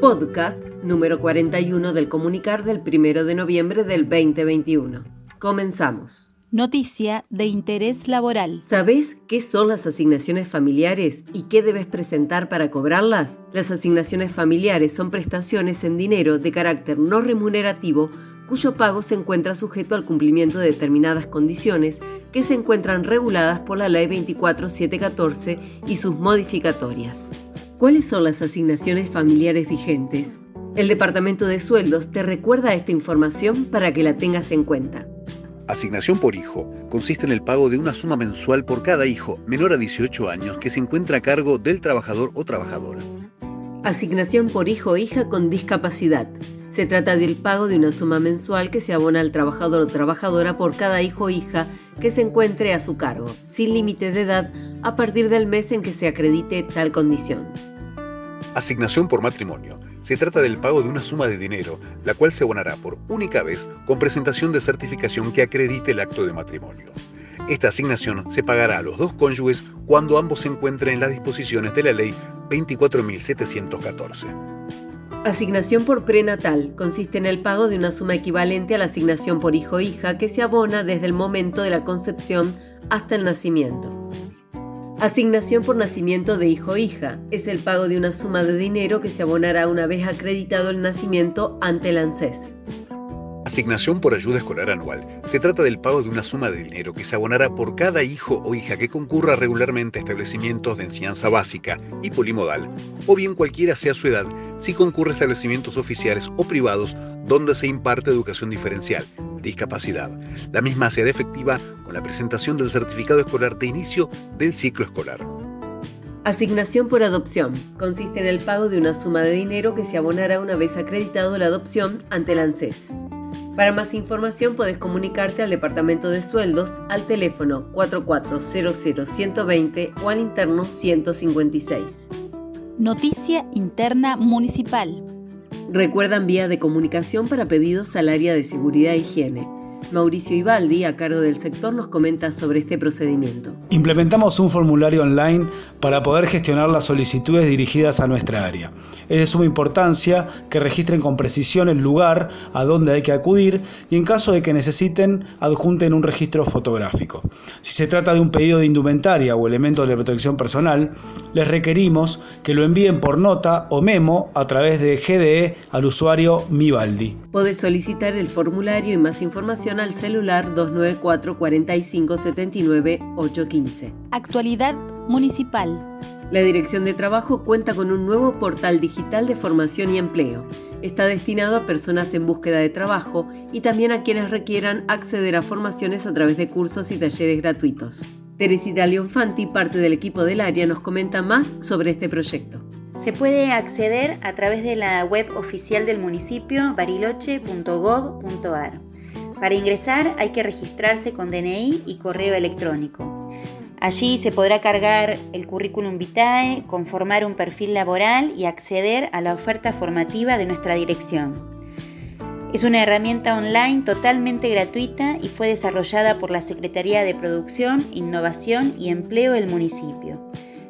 Podcast número 41 del comunicar del 1 de noviembre del 2021. Comenzamos. Noticia de interés laboral. ¿Sabes qué son las asignaciones familiares y qué debes presentar para cobrarlas? Las asignaciones familiares son prestaciones en dinero de carácter no remunerativo cuyo pago se encuentra sujeto al cumplimiento de determinadas condiciones que se encuentran reguladas por la Ley 24714 y sus modificatorias. ¿Cuáles son las asignaciones familiares vigentes? El Departamento de Sueldos te recuerda esta información para que la tengas en cuenta. Asignación por hijo consiste en el pago de una suma mensual por cada hijo menor a 18 años que se encuentra a cargo del trabajador o trabajadora. Asignación por hijo o hija con discapacidad. Se trata del pago de una suma mensual que se abona al trabajador o trabajadora por cada hijo o hija que se encuentre a su cargo, sin límite de edad, a partir del mes en que se acredite tal condición. Asignación por matrimonio se trata del pago de una suma de dinero, la cual se abonará por única vez con presentación de certificación que acredite el acto de matrimonio. Esta asignación se pagará a los dos cónyuges cuando ambos se encuentren en las disposiciones de la Ley 24.714. Asignación por prenatal consiste en el pago de una suma equivalente a la asignación por hijo o hija que se abona desde el momento de la concepción hasta el nacimiento. Asignación por nacimiento de hijo o hija. Es el pago de una suma de dinero que se abonará una vez acreditado el nacimiento ante el ANSES. Asignación por ayuda escolar anual. Se trata del pago de una suma de dinero que se abonará por cada hijo o hija que concurra regularmente a establecimientos de enseñanza básica y polimodal, o bien cualquiera sea su edad, si concurre a establecimientos oficiales o privados donde se imparte educación diferencial, discapacidad. La misma será efectiva con la presentación del certificado escolar de inicio del ciclo escolar. Asignación por adopción. Consiste en el pago de una suma de dinero que se abonará una vez acreditado la adopción ante el ANSES. Para más información puedes comunicarte al Departamento de Sueldos al teléfono 4400-120 o al interno 156. Noticia interna municipal. Recuerdan vía de comunicación para pedidos al área de seguridad e higiene. Mauricio Ibaldi, a cargo del sector, nos comenta sobre este procedimiento. Implementamos un formulario online para poder gestionar las solicitudes dirigidas a nuestra área. Es de suma importancia que registren con precisión el lugar a donde hay que acudir y en caso de que necesiten adjunten un registro fotográfico. Si se trata de un pedido de indumentaria o elementos de protección personal, les requerimos que lo envíen por nota o memo a través de GDE al usuario Mibaldi. Podés solicitar el formulario y más información al celular 294 45 79 815. Actualidad municipal. La Dirección de Trabajo cuenta con un nuevo portal digital de formación y empleo. Está destinado a personas en búsqueda de trabajo y también a quienes requieran acceder a formaciones a través de cursos y talleres gratuitos. Teresita Leonfanti, parte del equipo del área, nos comenta más sobre este proyecto. Se puede acceder a través de la web oficial del municipio bariloche.gov.ar. Para ingresar hay que registrarse con DNI y correo electrónico. Allí se podrá cargar el currículum vitae, conformar un perfil laboral y acceder a la oferta formativa de nuestra dirección. Es una herramienta online totalmente gratuita y fue desarrollada por la Secretaría de Producción, Innovación y Empleo del municipio.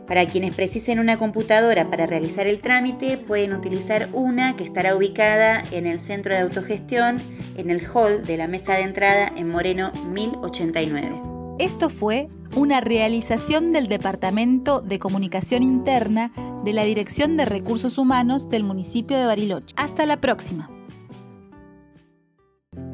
Para quienes precisen una computadora para realizar el trámite, pueden utilizar una que estará ubicada en el centro de autogestión, en el hall de la mesa de entrada en Moreno 1089. Esto fue una realización del Departamento de Comunicación Interna de la Dirección de Recursos Humanos del municipio de Bariloche. Hasta la próxima.